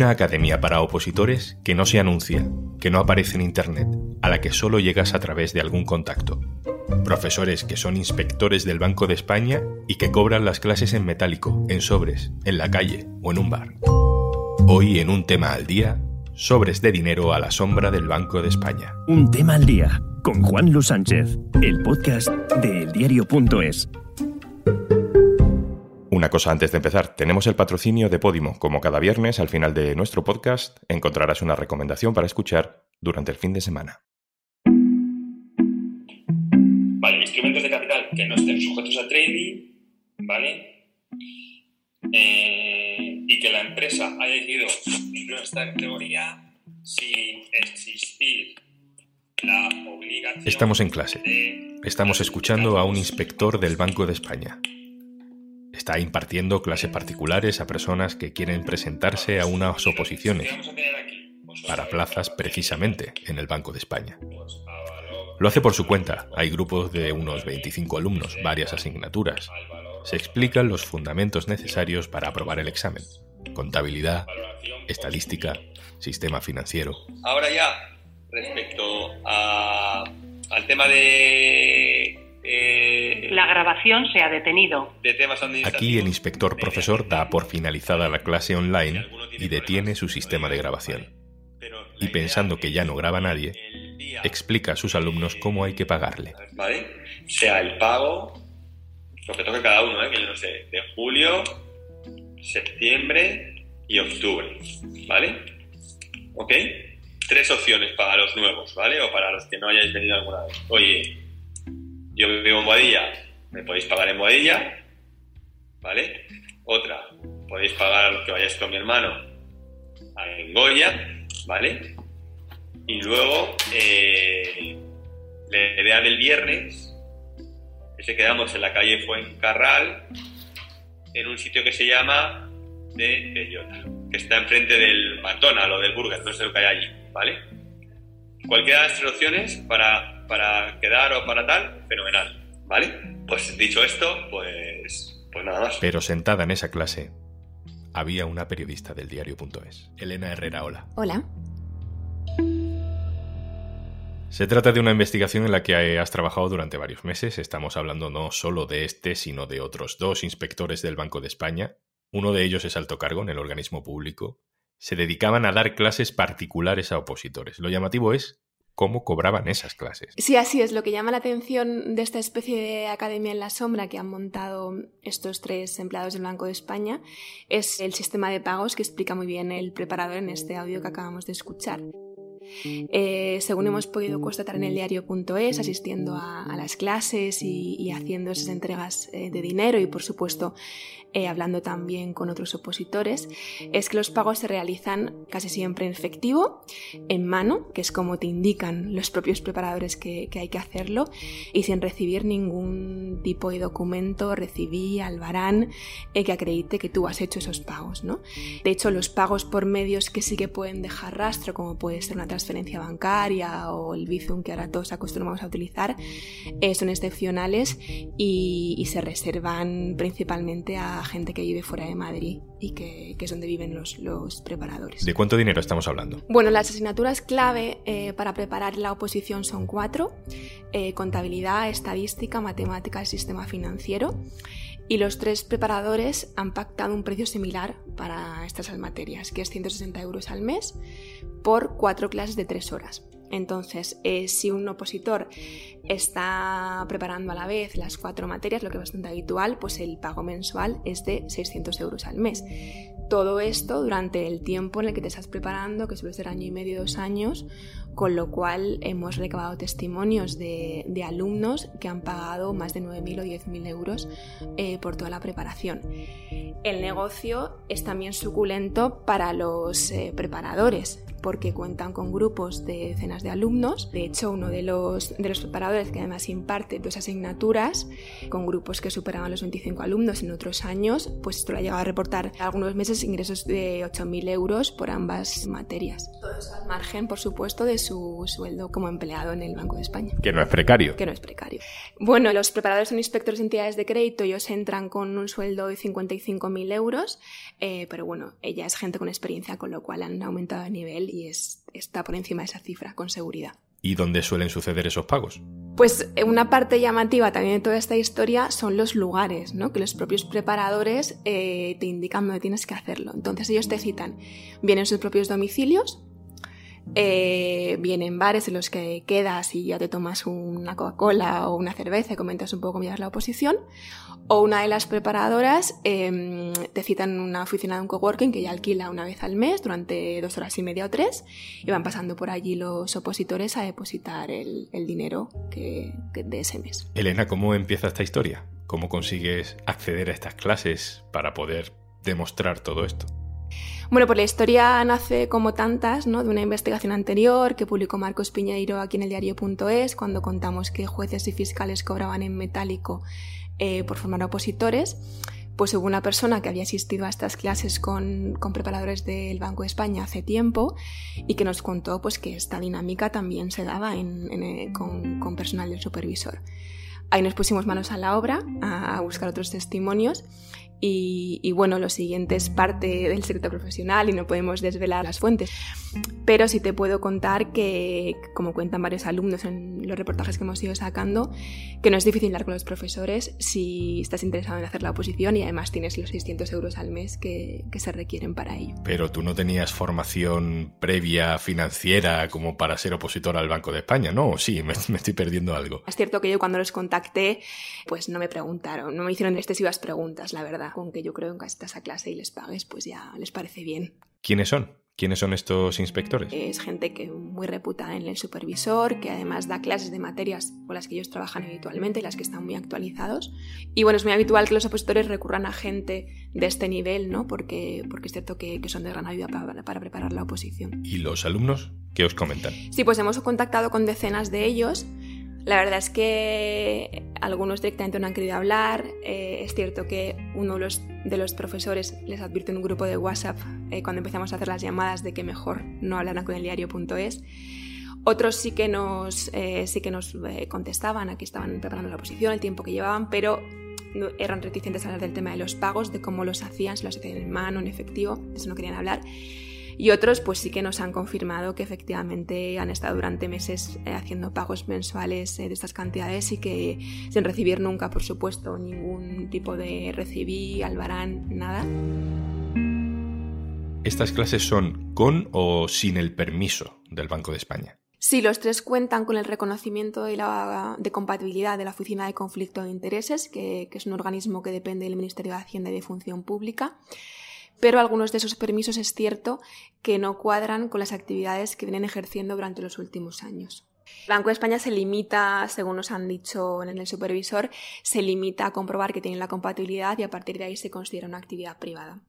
Una academia para opositores que no se anuncia, que no aparece en Internet, a la que solo llegas a través de algún contacto. Profesores que son inspectores del Banco de España y que cobran las clases en metálico, en sobres, en la calle o en un bar. Hoy en un tema al día, sobres de dinero a la sombra del Banco de España. Un tema al día con Juan Luis Sánchez, el podcast de eldiario.es. Una cosa antes de empezar, tenemos el patrocinio de Podimo. Como cada viernes, al final de nuestro podcast, encontrarás una recomendación para escuchar durante el fin de semana. Vale, instrumentos de capital que no estén sujetos a trading, ¿vale? Eh, y que la empresa haya decidido incluir esta categoría sin existir la obligación. Estamos en clase. Estamos escuchando a un inspector del Banco de España. Está impartiendo clases particulares a personas que quieren presentarse a unas oposiciones para plazas precisamente en el Banco de España. Lo hace por su cuenta. Hay grupos de unos 25 alumnos, varias asignaturas. Se explican los fundamentos necesarios para aprobar el examen. Contabilidad, estadística, sistema financiero. Ahora ya, respecto al tema de, eh, La grabación se ha detenido. Aquí el inspector profesor da por finalizada la clase online y detiene su sistema de grabación. Y pensando que ya no graba nadie, explica a sus alumnos cómo hay que pagarle. ¿vale? Sea el pago, lo que toque cada uno, ¿eh? que yo no sé, de julio, septiembre y octubre, ¿vale? ¿Ok? Tres opciones para los nuevos, ¿vale? O para los que no hayáis venido alguna vez. Oye, yo vivo en Boadilla, me podéis pagar en Boadilla, ¿vale? Otra, podéis pagar a los que vayáis con mi hermano en Goya, ¿vale? Y luego, eh, la idea del viernes es que quedamos en la calle Fuencarral, en un sitio que se llama de Bellota, que está enfrente del McDonald's o del Burger, no sé lo que hay allí, ¿vale? Cualquiera de las opciones para, para quedar o para tal, fenomenal, ¿vale? Pues dicho esto, pues, pues nada más. Pero sentada en esa clase, había una periodista del diario.es, Elena Herrera Ola. Hola. Se trata de una investigación en la que has trabajado durante varios meses. Estamos hablando no solo de este, sino de otros dos inspectores del Banco de España. Uno de ellos es alto cargo en el organismo público. Se dedicaban a dar clases particulares a opositores. Lo llamativo es cómo cobraban esas clases. Sí, así es. Lo que llama la atención de esta especie de academia en la sombra que han montado estos tres empleados del Banco de España es el sistema de pagos que explica muy bien el preparador en este audio que acabamos de escuchar. Eh, según hemos podido constatar en el diario.es, asistiendo a, a las clases y, y haciendo esas entregas eh, de dinero y, por supuesto, eh, hablando también con otros opositores, es que los pagos se realizan casi siempre en efectivo, en mano, que es como te indican los propios preparadores que, que hay que hacerlo, y sin recibir ningún tipo de documento, recibí, albarán, eh, que acredite que tú has hecho esos pagos. ¿no? De hecho, los pagos por medios que sí que pueden dejar rastro, como puede ser una transferencia bancaria o el Bizum que ahora todos acostumbramos a utilizar, eh, son excepcionales y, y se reservan principalmente a gente que vive fuera de Madrid y que, que es donde viven los, los preparadores. ¿De cuánto dinero estamos hablando? Bueno, las asignaturas clave eh, para preparar la oposición son cuatro. eh, contabilidad, estadística, matemáticas y sistema financiero. Y los tres preparadores han pactado un precio similar para estas materias, que es 160 euros al mes por cuatro clases de tres horas. Entonces, eh, si un opositor está preparando a la vez las cuatro materias, lo que es bastante habitual, pues el pago mensual es de 600 euros al mes. Todo esto durante el tiempo en el que te estás preparando, que suele ser año y medio, dos años, con lo cual hemos recabado testimonios de, alumnos que han pagado más de 9.000 o 10.000 euros eh, por toda la preparación. El negocio es también suculento para los eh, preparadores, porque cuentan con grupos de cenas decenas de alumnos. De hecho, uno de los, de los preparadores que además imparte dos asignaturas con grupos que superaban los 25 alumnos en otros años, pues esto le ha llegado a reportar algunos meses ingresos de 8.000 euros por ambas materias. Todo eso al margen, por supuesto, de su sueldo como empleado en el Banco de España. Que no es precario. Que no es precario. Bueno, los preparadores son inspectores de entidades de crédito, ellos entran con un sueldo de 55.000 euros, eh, pero bueno, ella es gente con experiencia, con lo cual han aumentado de nivel y es, está por encima de esa cifra, con seguridad. ¿Y dónde suelen suceder esos pagos? Pues eh, una parte llamativa también de toda esta historia son los lugares, ¿no? que los propios preparadores eh, te indican dónde tienes que hacerlo. Entonces ellos te citan, vienen sus propios domicilios, eh, vienen bares en los que quedas y ya te tomas una Coca-Cola o una cerveza y comentas un poco cómo la oposición, o una de las preparadoras em, te citan una oficina de un coworking que ya alquila una vez al mes durante dos horas y media o tres y van pasando por allí los opositores a depositar el, dinero que, de ese mes. Elena, ¿cómo empieza esta historia? ¿Cómo consigues acceder a estas clases para poder demostrar todo esto? Bueno, pues la historia nace como tantas, ¿no? De una investigación anterior que publicó Marcos Piñeiro aquí en el diario.es, cuando contamos que jueces y fiscales cobraban en metálico eh, por formar opositores. Pues hubo una persona que había asistido a estas clases con, preparadores del Banco de España hace tiempo y que nos contó pues, que esta dinámica también se daba eh, con, con personal del supervisor. Ahí nos pusimos manos a la obra a buscar otros testimonios y, bueno, lo siguiente es parte del secreto profesional y no podemos desvelar las fuentes. Pero sí te puedo contar que, como cuentan varios alumnos en los reportajes que hemos ido sacando, que no es difícil hablar con los profesores si estás interesado en hacer la oposición y además tienes los 600 euros al mes que, que se requieren para ello. Pero tú no tenías formación previa financiera como para ser opositor al Banco de España, ¿no? Sí, me, me estoy perdiendo algo. Es cierto que yo cuando los contacté, pues no me preguntaron, no me hicieron excesivas preguntas, la verdad con que yo creo que estás a clase y les pagues, pues ya les parece bien. ¿Quiénes son? ¿Quiénes son estos inspectores? Es gente que muy reputada en el supervisor, que además da clases de materias con las que ellos trabajan habitualmente y las que están muy actualizados. Y bueno, es muy habitual que los opositores recurran a gente de este nivel, ¿no? Porque, porque es cierto que, son de gran ayuda para, para preparar la oposición. ¿Y los alumnos? ¿Qué os comentan? Sí, pues hemos contactado con decenas de ellos la verdad es que algunos directamente no han querido hablar. Eh, es cierto que uno de los, profesores les advirtió en un grupo de WhatsApp eh, cuando empezamos a hacer las llamadas de que mejor no hablaran con el diario.es. Otros sí que nos, eh, sí que nos contestaban, aquí estaban preparando la oposición, el tiempo que llevaban, pero eran reticentes a hablar del tema de los pagos, de cómo los hacían, si los hacían en mano, en efectivo, eso no querían hablar. Y otros pues sí que nos han confirmado que efectivamente han estado durante meses eh, haciendo pagos mensuales eh, de estas cantidades y que sin recibir nunca, por supuesto, ningún tipo de recibí, albarán, nada. ¿Estas clases son con o sin el permiso del Banco de España? Sí, los tres cuentan con el reconocimiento de, la, de compatibilidad de la Oficina de Conflicto de Intereses, que, que, es un organismo que depende del Ministerio de Hacienda y de Función Pública pero algunos de esos permisos es cierto que no cuadran con las actividades que vienen ejerciendo durante los últimos años. El Banco de España se limita, según nos han dicho en el supervisor, se limita a comprobar que tienen la compatibilidad y a partir de ahí se considera una actividad privada.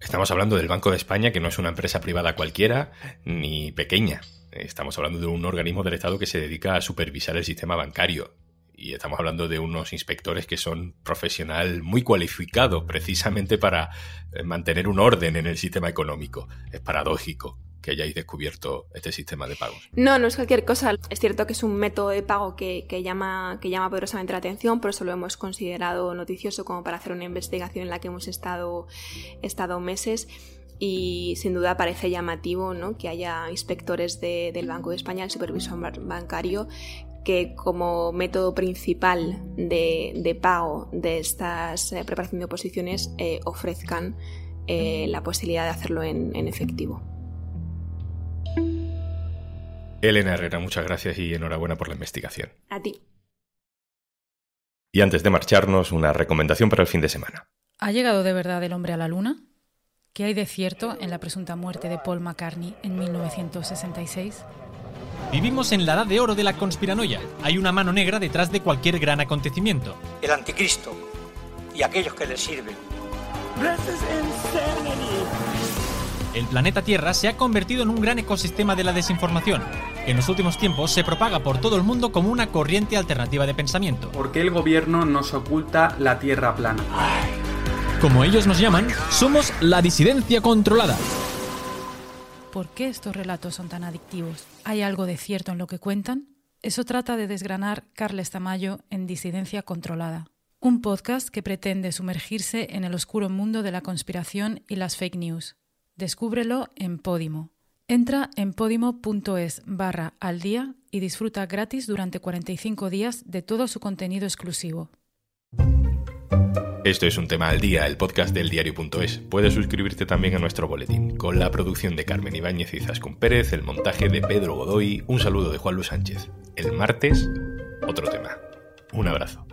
Estamos hablando del Banco de España, que no es una empresa privada cualquiera ni pequeña. Estamos hablando de un organismo del Estado que se dedica a supervisar el sistema bancario y estamos hablando de unos inspectores que son profesional muy cualificado precisamente para eh, mantener un orden en el sistema económico. Es paradójico que hayáis descubierto este sistema de pagos. No, no es cualquier cosa. Es cierto que es un método de pago que, llama, que llama poderosamente la atención, por eso lo hemos considerado noticioso como para hacer una investigación en la que hemos estado, estado meses y sin duda parece llamativo ¿no? que haya inspectores del Banco de España, el supervisor bancario, que como método principal de, pago de estas eh, preparación de oposiciones eh, ofrezcan eh, la posibilidad de hacerlo en, en efectivo. Elena Herrera, muchas gracias y enhorabuena por la investigación. A ti. Y antes de marcharnos, una recomendación para el fin de semana. ¿Ha llegado de verdad el hombre a la luna? ¿Qué hay de cierto en la presunta muerte de Paul McCartney en 1966? Vivimos en la edad de oro de la conspiranoia. Hay una mano negra detrás de cualquier gran acontecimiento. El anticristo y aquellos que le sirven. el planeta Tierra se ha convertido en un gran ecosistema de la desinformación, que en los últimos tiempos se propaga por todo el mundo como una corriente alternativa de pensamiento. ¿Por qué el gobierno nos oculta la Tierra plana? Como ellos nos llaman, somos la disidencia controlada. ¿Por qué estos relatos son tan adictivos? ¿Hay algo de cierto en lo que cuentan? Eso trata de desgranar Carles Tamayo en Disidencia Controlada, un podcast que pretende sumergirse en el oscuro mundo de la conspiración y las fake news. Descúbrelo en Podimo. Entra en podimo.es barra al día y disfruta gratis durante 45 días de todo su contenido exclusivo. Esto es un tema al día, el podcast del diario.es. Puedes suscribirte también a nuestro boletín, con la producción de Carmen Ibáñez y Zascún Pérez, el montaje de Pedro Godoy, un saludo de Juan Luis Sánchez. El martes, otro tema. Un abrazo.